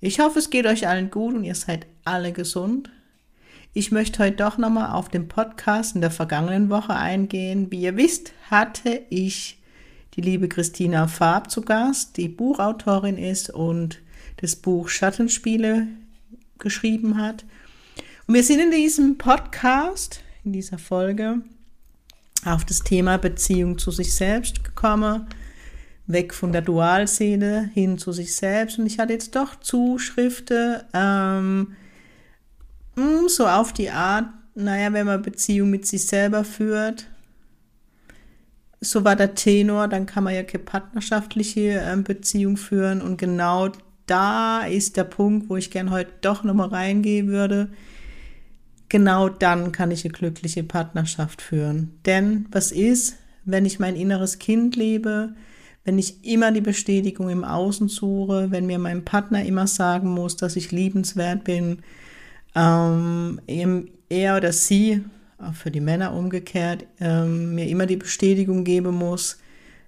Ich hoffe, es geht euch allen gut und ihr seid alle gesund. Ich möchte heute doch nochmal auf den Podcast in der vergangenen Woche eingehen. Wie ihr wisst, hatte ich die liebe Christina Farb zu Gast, die Buchautorin ist und das Buch Schattenspiele geschrieben hat. Und wir sind in diesem Podcast, in dieser Folge, auf das Thema Beziehung zu sich selbst gekommen, weg von der Dualseele hin zu sich selbst. Und ich hatte jetzt doch Zuschriften, ähm, hm, so auf die Art, naja, wenn man Beziehung mit sich selber führt, so war der Tenor, dann kann man ja keine partnerschaftliche ähm, Beziehung führen. Und genau da ist der Punkt, wo ich gern heute doch nochmal reingehen würde. Genau dann kann ich eine glückliche Partnerschaft führen. Denn was ist, wenn ich mein inneres Kind lebe, wenn ich immer die Bestätigung im Außen suche, wenn mir mein Partner immer sagen muss, dass ich liebenswert bin, ähm, er oder sie auch für die Männer umgekehrt, ähm, mir immer die Bestätigung geben muss,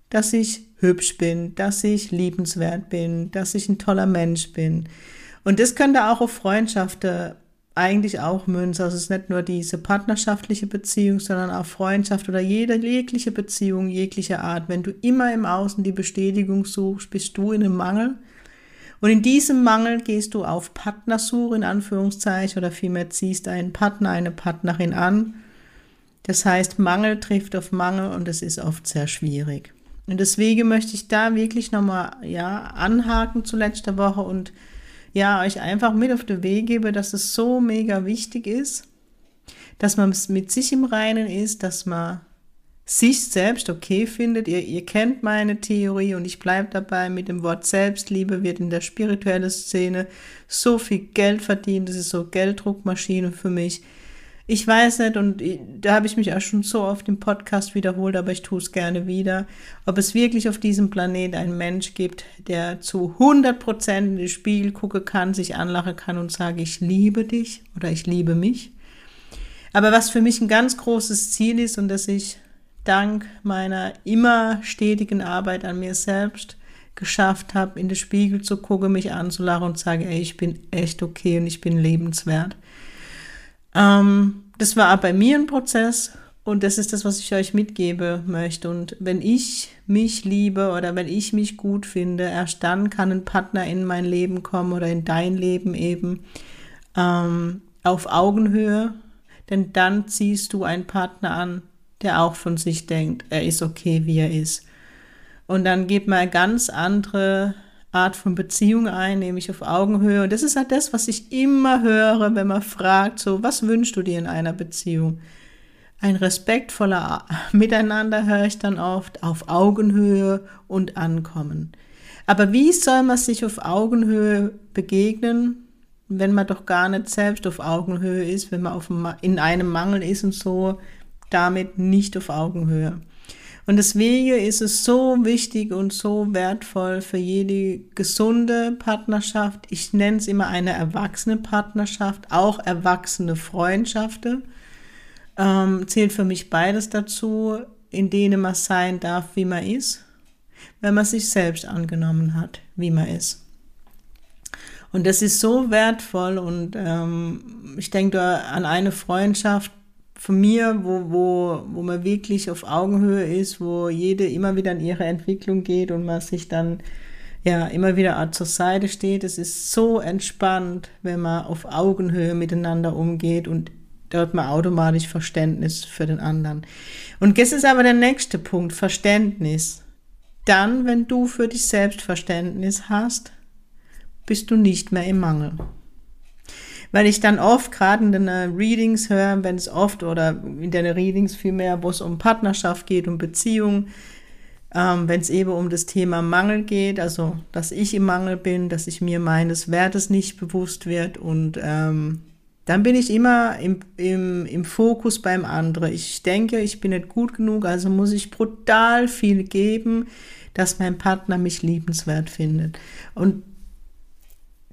dass ich hübsch bin, dass ich liebenswert bin, dass ich ein toller Mensch bin. Und das könnte auch auf Freundschaften eigentlich auch münzen. Also es ist nicht nur diese partnerschaftliche Beziehung, sondern auch Freundschaft oder jede jegliche Beziehung, jegliche Art. Wenn du immer im Außen die Bestätigung suchst, bist du in einem Mangel. Und in diesem Mangel gehst du auf Partnersuche in Anführungszeichen oder vielmehr ziehst einen Partner, eine Partnerin an. Das heißt, Mangel trifft auf Mangel und das ist oft sehr schwierig. Und deswegen möchte ich da wirklich nochmal, ja, anhaken zu letzter Woche und ja, euch einfach mit auf den Weg gebe, dass es so mega wichtig ist, dass man mit sich im Reinen ist, dass man sich selbst okay findet. Ihr, ihr kennt meine Theorie und ich bleibe dabei, mit dem Wort Selbstliebe wird in der spirituellen Szene so viel Geld verdient. Das ist so Gelddruckmaschine für mich. Ich weiß nicht, und da habe ich mich auch schon so oft im Podcast wiederholt, aber ich tue es gerne wieder, ob es wirklich auf diesem Planet einen Mensch gibt, der zu 100 Prozent in den Spiegel gucken kann, sich anlachen kann und sage, ich liebe dich oder ich liebe mich. Aber was für mich ein ganz großes Ziel ist und das ich dank meiner immer stetigen Arbeit an mir selbst geschafft habe, in den Spiegel zu gucken, mich anzulachen und sage, ey, ich bin echt okay und ich bin lebenswert. Ähm, das war auch bei mir ein Prozess und das ist das, was ich euch mitgeben möchte. Und wenn ich mich liebe oder wenn ich mich gut finde, erst dann kann ein Partner in mein Leben kommen oder in dein Leben eben ähm, auf Augenhöhe. Denn dann ziehst du einen Partner an, der auch von sich denkt, er ist okay, wie er ist. Und dann geht man ganz andere Art von Beziehung ein, nämlich auf Augenhöhe. Und das ist halt das, was ich immer höre, wenn man fragt, so, was wünschst du dir in einer Beziehung? Ein respektvoller Miteinander höre ich dann oft, auf Augenhöhe und Ankommen. Aber wie soll man sich auf Augenhöhe begegnen, wenn man doch gar nicht selbst auf Augenhöhe ist, wenn man auf, in einem Mangel ist und so damit nicht auf Augenhöhe? Und deswegen ist es so wichtig und so wertvoll für jede gesunde Partnerschaft. Ich nenne es immer eine erwachsene Partnerschaft, auch erwachsene Freundschaften. Ähm, zählt für mich beides dazu, in denen man sein darf, wie man ist, wenn man sich selbst angenommen hat, wie man ist. Und das ist so wertvoll und ähm, ich denke an eine Freundschaft, von mir, wo, wo, wo man wirklich auf Augenhöhe ist, wo jede immer wieder in ihre Entwicklung geht und man sich dann ja immer wieder zur Seite steht. Es ist so entspannt, wenn man auf Augenhöhe miteinander umgeht und dort man automatisch Verständnis für den anderen. Und das ist aber der nächste Punkt, Verständnis. Dann, wenn du für dich selbst Verständnis hast, bist du nicht mehr im Mangel weil ich dann oft gerade in den Readings höre, wenn es oft oder in den Readings vielmehr, wo es um Partnerschaft geht, um Beziehung, ähm, wenn es eben um das Thema Mangel geht, also dass ich im Mangel bin, dass ich mir meines Wertes nicht bewusst wird und ähm, dann bin ich immer im, im, im Fokus beim anderen. Ich denke, ich bin nicht gut genug, also muss ich brutal viel geben, dass mein Partner mich liebenswert findet. Und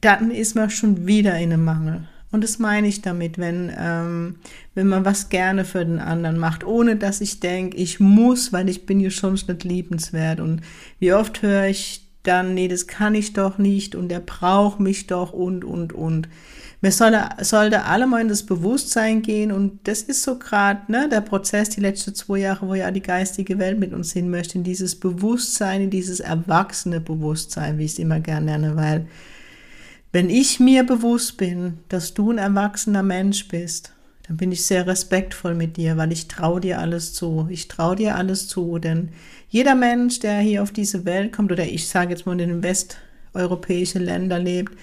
dann ist man schon wieder in einem Mangel. Und das meine ich damit, wenn, ähm, wenn man was gerne für den anderen macht, ohne dass ich denke, ich muss, weil ich bin ja schon nicht liebenswert. Und wie oft höre ich dann, nee, das kann ich doch nicht und er braucht mich doch und, und, und. Mir sollte, sollte alle mal in das Bewusstsein gehen und das ist so gerade ne, der Prozess die letzten zwei Jahre, wo ja die geistige Welt mit uns hin möchte, in dieses Bewusstsein, in dieses erwachsene Bewusstsein, wie ich es immer gerne nenne, weil wenn ich mir bewusst bin, dass du ein erwachsener Mensch bist, dann bin ich sehr respektvoll mit dir, weil ich traue dir alles zu. Ich traue dir alles zu, denn jeder Mensch, der hier auf diese Welt kommt, oder ich sage jetzt mal in den westeuropäischen Ländern lebt,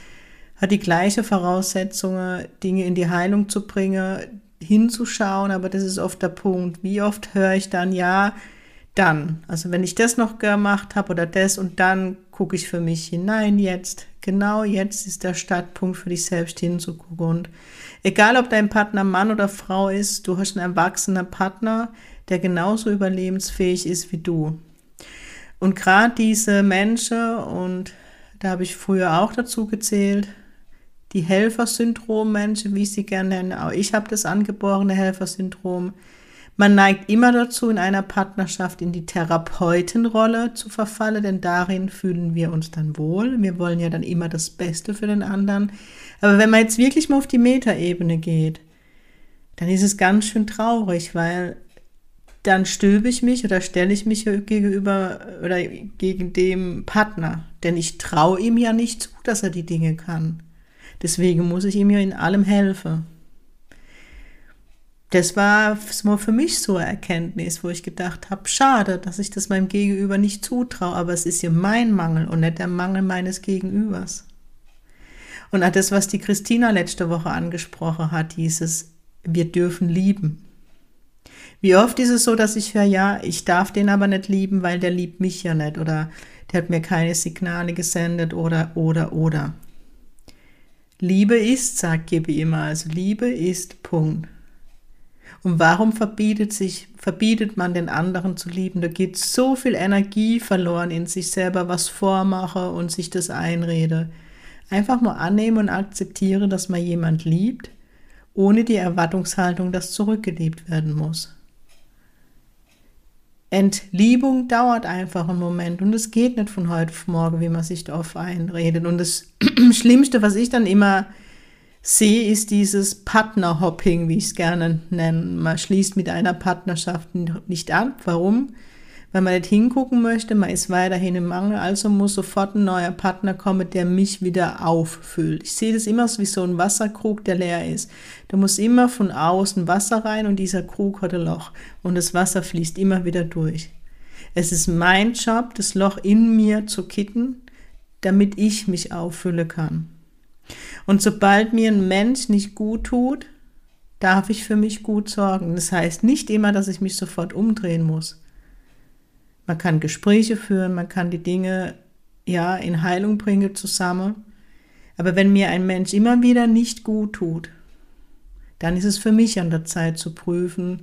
hat die gleiche Voraussetzungen, Dinge in die Heilung zu bringen, hinzuschauen, aber das ist oft der Punkt. Wie oft höre ich dann, ja, dann. Also wenn ich das noch gemacht habe oder das und dann gucke ich für mich hinein jetzt. Genau jetzt ist der Startpunkt für dich selbst hinzugucken. Und egal, ob dein Partner Mann oder Frau ist, du hast einen erwachsenen Partner, der genauso überlebensfähig ist wie du. Und gerade diese Menschen, und da habe ich früher auch dazu gezählt, die Helfersyndrom-Menschen, wie ich sie gerne nenne, auch ich habe das angeborene Helfersyndrom, man neigt immer dazu, in einer Partnerschaft in die Therapeutenrolle zu verfallen, denn darin fühlen wir uns dann wohl. Wir wollen ja dann immer das Beste für den anderen. Aber wenn man jetzt wirklich mal auf die Metaebene geht, dann ist es ganz schön traurig, weil dann stülpe ich mich oder stelle ich mich gegenüber oder gegen dem Partner, denn ich traue ihm ja nicht zu, dass er die Dinge kann. Deswegen muss ich ihm ja in allem helfen das war für mich so eine Erkenntnis, wo ich gedacht habe, schade, dass ich das meinem Gegenüber nicht zutraue, aber es ist ja mein Mangel und nicht der Mangel meines Gegenübers. Und auch das, was die Christina letzte Woche angesprochen hat, dieses, wir dürfen lieben. Wie oft ist es so, dass ich höre, ja, ich darf den aber nicht lieben, weil der liebt mich ja nicht oder der hat mir keine Signale gesendet oder, oder, oder. Liebe ist, sagt Gibi immer, also Liebe ist Punkt. Und warum verbietet sich, verbietet man den anderen zu lieben? Da geht so viel Energie verloren in sich selber, was vormache und sich das einrede. Einfach nur annehmen und akzeptieren, dass man jemand liebt, ohne die Erwartungshaltung, dass zurückgeliebt werden muss. Entliebung dauert einfach einen Moment und es geht nicht von heute auf morgen, wie man sich darauf einredet. Und das Schlimmste, was ich dann immer sehe, ist dieses Partnerhopping, wie ich es gerne nenne. Man schließt mit einer Partnerschaft nicht ab. Warum? Weil man nicht hingucken möchte, man ist weiterhin im Mangel, also muss sofort ein neuer Partner kommen, der mich wieder auffüllt. Ich sehe das immer wie so ein Wasserkrug, der leer ist. Da muss immer von außen Wasser rein und dieser Krug hat ein Loch und das Wasser fließt immer wieder durch. Es ist mein Job, das Loch in mir zu kitten, damit ich mich auffüllen kann. Und sobald mir ein Mensch nicht gut tut, darf ich für mich gut sorgen. Das heißt nicht immer, dass ich mich sofort umdrehen muss. Man kann Gespräche führen, man kann die Dinge ja in Heilung bringen zusammen. Aber wenn mir ein Mensch immer wieder nicht gut tut, dann ist es für mich an der Zeit zu prüfen,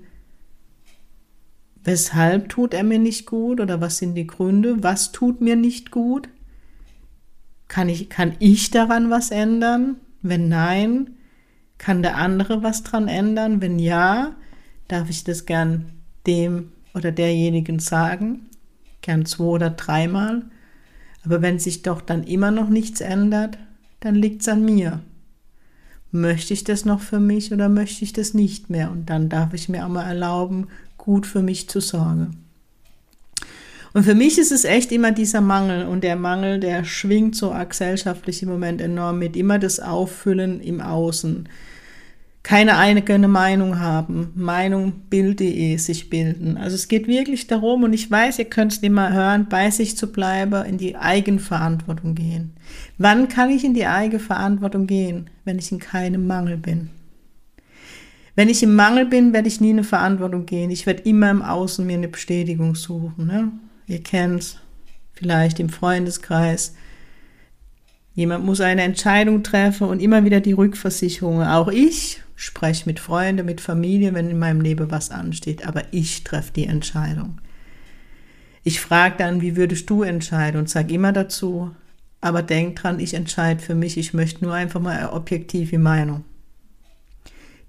weshalb tut er mir nicht gut oder was sind die Gründe, was tut mir nicht gut kann ich, kann ich daran was ändern? Wenn nein, kann der andere was dran ändern? Wenn ja, darf ich das gern dem oder derjenigen sagen, gern zwei oder dreimal. Aber wenn sich doch dann immer noch nichts ändert, dann liegt es an mir. Möchte ich das noch für mich oder möchte ich das nicht mehr? Und dann darf ich mir auch mal erlauben, gut für mich zu sorgen. Und für mich ist es echt immer dieser Mangel und der Mangel, der schwingt so gesellschaftlich im Moment enorm mit, immer das Auffüllen im Außen. Keine eigene Meinung haben, Meinung sich bilden. Also es geht wirklich darum, und ich weiß, ihr könnt es mal hören, bei sich zu bleiben, in die Eigenverantwortung gehen. Wann kann ich in die Eigenverantwortung gehen? Wenn ich in keinem Mangel bin. Wenn ich im Mangel bin, werde ich nie eine Verantwortung gehen. Ich werde immer im Außen mir eine Bestätigung suchen. Ne? Ihr kennt vielleicht im Freundeskreis. Jemand muss eine Entscheidung treffen und immer wieder die Rückversicherung. Auch ich spreche mit Freunden, mit Familie, wenn in meinem Leben was ansteht, aber ich treffe die Entscheidung. Ich frage dann, wie würdest du entscheiden und sage immer dazu, aber denk dran, ich entscheide für mich, ich möchte nur einfach mal eine objektive Meinung.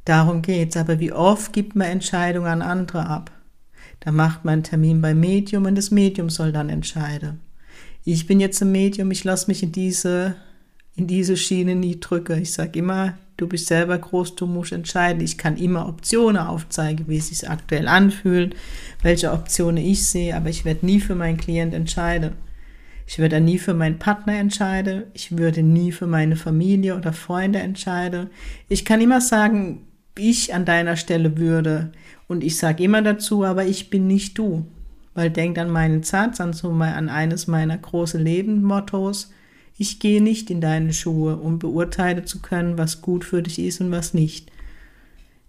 Darum geht's. Aber wie oft gibt man Entscheidungen an andere ab? Da macht man einen Termin beim Medium und das Medium soll dann entscheiden. Ich bin jetzt ein Medium, ich lasse mich in diese, in diese Schiene nie drücken. Ich sage immer, du bist selber groß, du musst entscheiden. Ich kann immer Optionen aufzeigen, wie es sich aktuell anfühlt, welche Optionen ich sehe, aber ich werde nie für meinen Klient entscheiden. Ich würde nie für meinen Partner entscheiden. Ich würde nie für meine Familie oder Freunde entscheiden. Ich kann immer sagen, ich an deiner Stelle würde. Und ich sage immer dazu, aber ich bin nicht du. Weil denkt an meinen Satz, an, so an eines meiner großen Lebensmottos. Ich gehe nicht in deine Schuhe, um beurteilen zu können, was gut für dich ist und was nicht.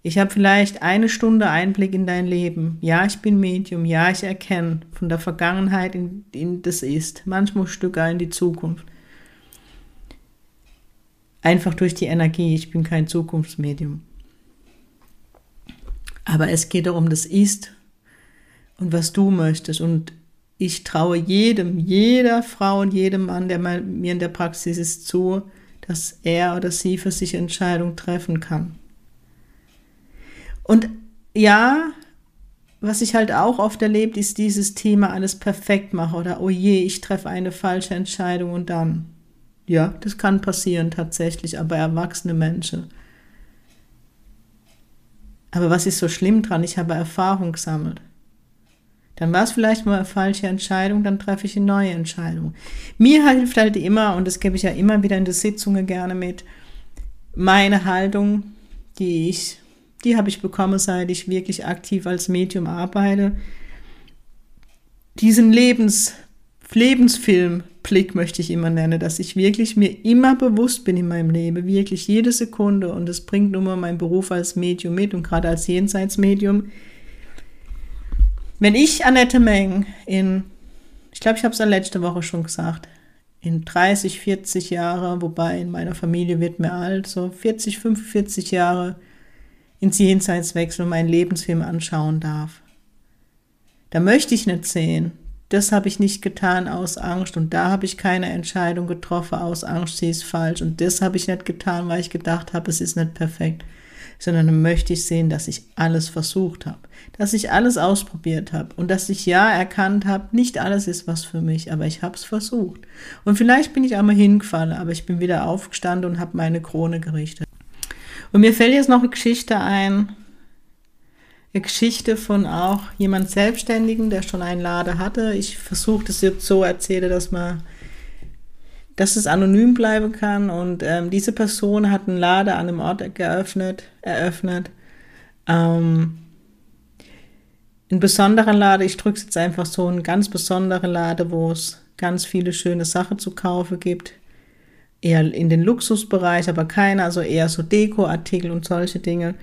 Ich habe vielleicht eine Stunde Einblick in dein Leben. Ja, ich bin Medium. Ja, ich erkenne von der Vergangenheit in, in das Ist. Manchmal Stücke in die Zukunft. Einfach durch die Energie. Ich bin kein Zukunftsmedium. Aber es geht darum, das Ist und was du möchtest. Und ich traue jedem, jeder Frau und jedem Mann, der mal mir in der Praxis ist, zu, dass er oder sie für sich Entscheidungen treffen kann. Und ja, was ich halt auch oft erlebt, ist dieses Thema alles perfekt machen oder oh je, ich treffe eine falsche Entscheidung und dann. Ja, das kann passieren tatsächlich, aber erwachsene Menschen aber was ist so schlimm dran? Ich habe Erfahrung gesammelt. Dann war es vielleicht mal eine falsche Entscheidung, dann treffe ich eine neue Entscheidung. Mir hilft halt immer, und das gebe ich ja immer wieder in der Sitzungen gerne mit, meine Haltung, die ich, die habe ich bekommen, seit ich wirklich aktiv als Medium arbeite. Diesen Lebens, Lebensfilm Blick möchte ich immer nennen, dass ich wirklich mir immer bewusst bin in meinem Leben, wirklich jede Sekunde und das bringt nun mal mein Beruf als Medium mit und gerade als Jenseitsmedium. Wenn ich Annette Meng in, ich glaube, ich habe es letzte Woche schon gesagt, in 30, 40 Jahre, wobei in meiner Familie wird mir alt, so 40, 45 Jahre ins Jenseitswechsel meinen Lebensfilm anschauen darf. Da möchte ich nicht sehen, das habe ich nicht getan aus Angst und da habe ich keine Entscheidung getroffen aus Angst, sie ist falsch und das habe ich nicht getan, weil ich gedacht habe, es ist nicht perfekt, sondern dann möchte ich sehen, dass ich alles versucht habe, dass ich alles ausprobiert habe und dass ich ja erkannt habe, nicht alles ist was für mich, aber ich habe es versucht. Und vielleicht bin ich einmal hingefallen, aber ich bin wieder aufgestanden und habe meine Krone gerichtet. Und mir fällt jetzt noch eine Geschichte ein, Geschichte von auch jemand Selbstständigen, der schon einen Laden hatte. Ich versuche das jetzt so erzähle, dass man, dass es anonym bleiben kann. Und ähm, diese Person hat einen Laden an einem Ort geöffnet, eröffnet. Ähm, ein besonderer Laden, ich drücke es jetzt einfach so, ein ganz besonderer Laden, wo es ganz viele schöne Sachen zu kaufen gibt. Eher in den Luxusbereich, aber keine, also eher so Dekoartikel und solche Dinge.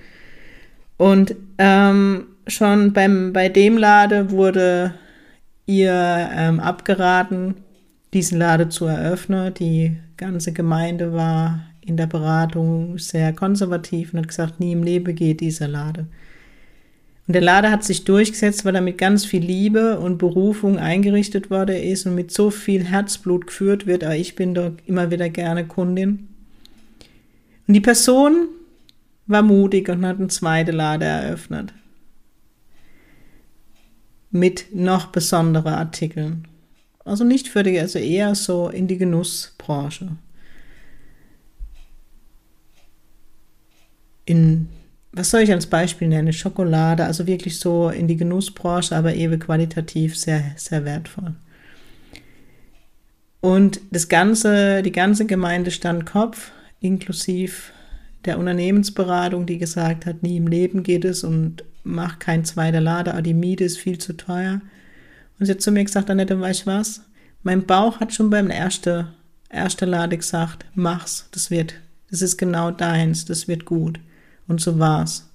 Und ähm, schon beim, bei dem Lade wurde ihr ähm, abgeraten, diesen Lade zu eröffnen. Die ganze Gemeinde war in der Beratung sehr konservativ und hat gesagt, nie im Leben geht dieser Lade. Und der Lade hat sich durchgesetzt, weil er mit ganz viel Liebe und Berufung eingerichtet worden ist und mit so viel Herzblut geführt wird. Aber ich bin doch immer wieder gerne Kundin. Und die Person, war mutig und hat eine zweite Lade eröffnet. Mit noch besonderen Artikeln. Also nicht für die, also eher so in die Genussbranche. In, was soll ich als Beispiel nennen? Schokolade, also wirklich so in die Genussbranche, aber eben qualitativ sehr, sehr wertvoll. Und das ganze, die ganze Gemeinde stand Kopf, inklusive der Unternehmensberatung, die gesagt hat, nie im Leben geht es und mach kein zweiter Lader, die Miete ist viel zu teuer. Und sie hat zu mir gesagt, Annette, weißt du was? Mein Bauch hat schon beim ersten, ersten Lade gesagt, mach's, das wird, das ist genau deins, das wird gut. Und so war's.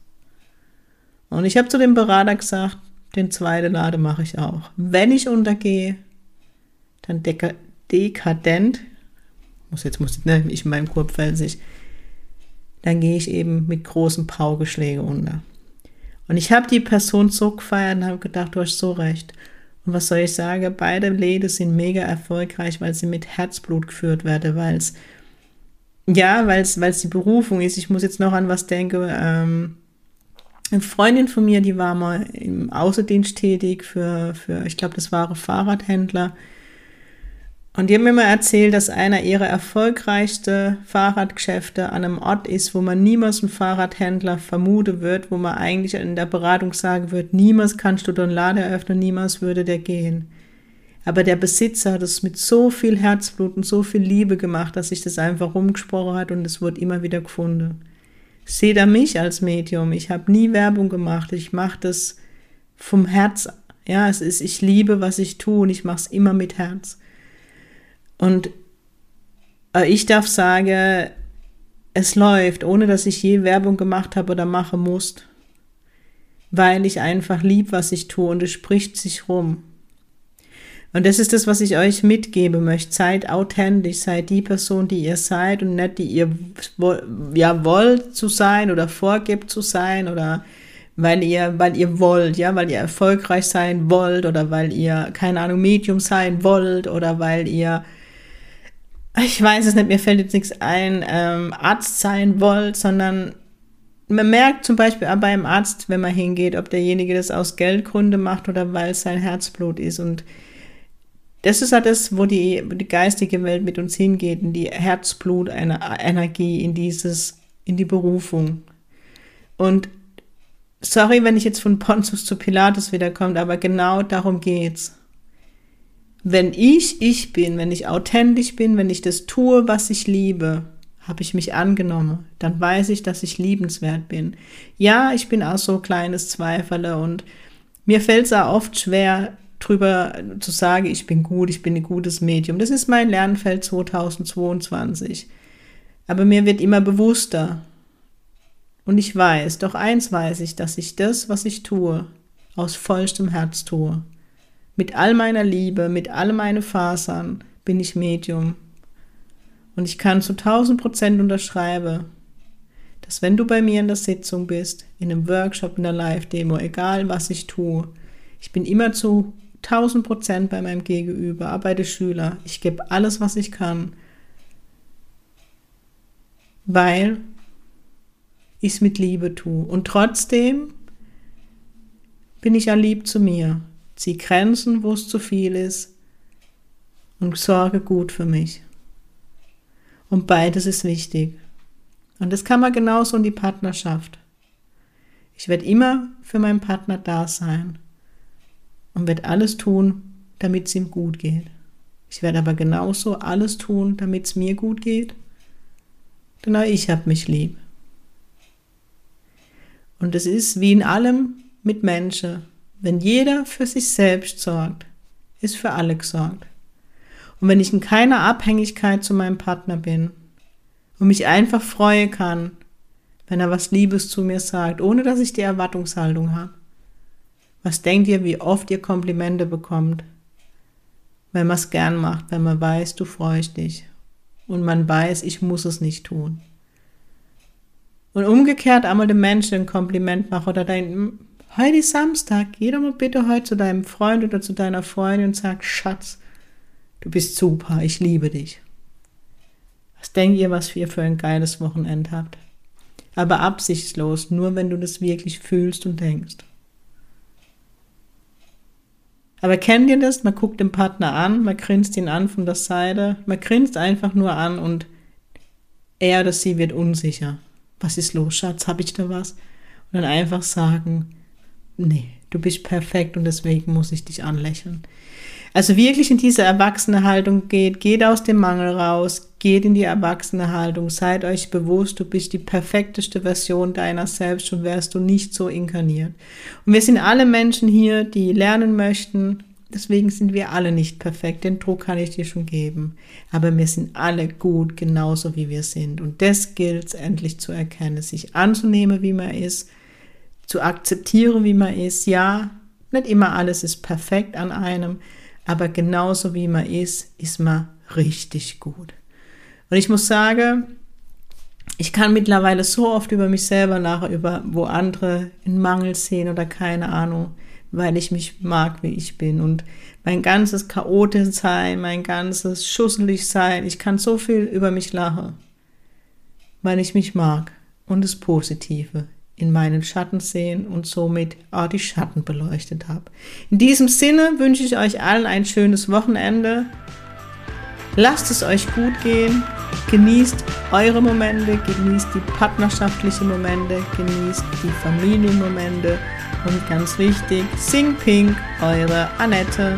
Und ich habe zu dem Berater gesagt, den zweiten Lade mache ich auch. Wenn ich untergehe, dann deka dekadent, muss jetzt muss ne, ich in meinem sich, dann gehe ich eben mit großen Paugeschlägen unter. Und ich habe die Person so gefeiert und habe gedacht, du hast so recht. Und was soll ich sagen? Beide Läden sind mega erfolgreich, weil sie mit Herzblut geführt werden, weil es, ja, weil es die Berufung ist. Ich muss jetzt noch an was denken. Ähm, eine Freundin von mir, die war mal im Außendienst tätig für, für ich glaube, das waren Fahrradhändler. Und die haben mir mal erzählt, dass einer ihrer erfolgreichsten Fahrradgeschäfte an einem Ort ist, wo man niemals einen Fahrradhändler vermuten wird, wo man eigentlich in der Beratung sagen wird, niemals kannst du den Laden eröffnen, niemals würde der gehen. Aber der Besitzer hat es mit so viel Herzblut und so viel Liebe gemacht, dass sich das einfach rumgesprochen hat und es wird immer wieder gefunden. Seht er mich als Medium. Ich habe nie Werbung gemacht. Ich mache das vom Herz. Ja, es ist, ich liebe, was ich tue und ich mache es immer mit Herz. Und äh, ich darf sagen, es läuft, ohne dass ich je Werbung gemacht habe oder machen muss, weil ich einfach lieb, was ich tue und es spricht sich rum. Und das ist das, was ich euch mitgeben möchte. Seid authentisch, seid die Person, die ihr seid und nicht die ihr ja wollt zu sein oder vorgibt zu sein oder weil ihr, weil ihr wollt, ja, weil ihr erfolgreich sein wollt oder weil ihr, keine Ahnung, Medium sein wollt oder weil ihr ich weiß es nicht, mir fällt jetzt nichts ein, ähm, Arzt sein wollt, sondern man merkt zum Beispiel auch beim Arzt, wenn man hingeht, ob derjenige das aus Geldgründe macht oder weil es sein Herzblut ist. Und das ist halt das, wo die, die geistige Welt mit uns hingeht, in die Herzblut, eine Energie, in dieses, in die Berufung. Und sorry, wenn ich jetzt von Pontius zu Pilatus wiederkomme, aber genau darum geht's wenn ich ich bin, wenn ich authentisch bin, wenn ich das tue, was ich liebe, habe ich mich angenommen, dann weiß ich, dass ich liebenswert bin. Ja, ich bin auch so kleines Zweifler und mir fällt es auch oft schwer, drüber zu sagen, ich bin gut, ich bin ein gutes Medium. Das ist mein Lernfeld 2022. Aber mir wird immer bewusster. Und ich weiß, doch eins weiß ich, dass ich das, was ich tue, aus vollstem Herz tue. Mit all meiner Liebe, mit all meinen Fasern bin ich Medium. Und ich kann zu 1000 Prozent unterschreiben, dass wenn du bei mir in der Sitzung bist, in einem Workshop, in der Live-Demo, egal was ich tue, ich bin immer zu 1000 Prozent bei meinem Gegenüber, arbeite Schüler. Ich gebe alles, was ich kann, weil ich es mit Liebe tue. Und trotzdem bin ich ja lieb zu mir. Zieh Grenzen, wo es zu viel ist und sorge gut für mich. Und beides ist wichtig. Und das kann man genauso in die Partnerschaft. Ich werde immer für meinen Partner da sein und werde alles tun, damit es ihm gut geht. Ich werde aber genauso alles tun, damit es mir gut geht. Denn auch ich habe mich lieb. Und es ist wie in allem mit Menschen. Wenn jeder für sich selbst sorgt, ist für alle gesorgt. Und wenn ich in keiner Abhängigkeit zu meinem Partner bin und mich einfach freuen kann, wenn er was Liebes zu mir sagt, ohne dass ich die Erwartungshaltung habe. Was denkt ihr, wie oft ihr Komplimente bekommt? Wenn man es gern macht, wenn man weiß, du freust dich und man weiß, ich muss es nicht tun. Und umgekehrt einmal dem Menschen ein Kompliment machen oder dein Heute ist Samstag, geh doch mal bitte heute zu deinem Freund oder zu deiner Freundin und sag, Schatz, du bist super, ich liebe dich. Was denkt ihr, was ihr für ein geiles Wochenende habt? Aber absichtslos, nur wenn du das wirklich fühlst und denkst. Aber kennt ihr das? Man guckt den Partner an, man grinst ihn an von der Seite, man grinst einfach nur an und er oder sie wird unsicher. Was ist los, Schatz? Hab ich da was? Und dann einfach sagen, nee, du bist perfekt und deswegen muss ich dich anlächeln. Also wirklich in diese erwachsene Haltung geht, geht aus dem Mangel raus, geht in die erwachsene Haltung, seid euch bewusst, du bist die perfekteste Version deiner selbst und wärst du nicht so inkarniert. Und wir sind alle Menschen hier, die lernen möchten, deswegen sind wir alle nicht perfekt, den Druck kann ich dir schon geben. Aber wir sind alle gut, genauso wie wir sind. Und das gilt es endlich zu erkennen, sich anzunehmen, wie man ist, zu akzeptieren, wie man ist. Ja, Nicht immer alles ist perfekt an einem, aber genauso wie man ist, ist man richtig gut. Und ich muss sagen, ich kann mittlerweile so oft über mich selber lachen, über wo andere einen Mangel sehen oder keine Ahnung, weil ich mich mag, wie ich bin. Und mein ganzes chaotisch sein, mein ganzes schusselig sein, ich kann so viel über mich lachen, weil ich mich mag und das Positive in meinen Schatten sehen und somit auch die Schatten beleuchtet habe. In diesem Sinne wünsche ich euch allen ein schönes Wochenende. Lasst es euch gut gehen. Genießt eure Momente, genießt die partnerschaftlichen Momente, genießt die Familienmomente und ganz wichtig, sing pink, eure Annette.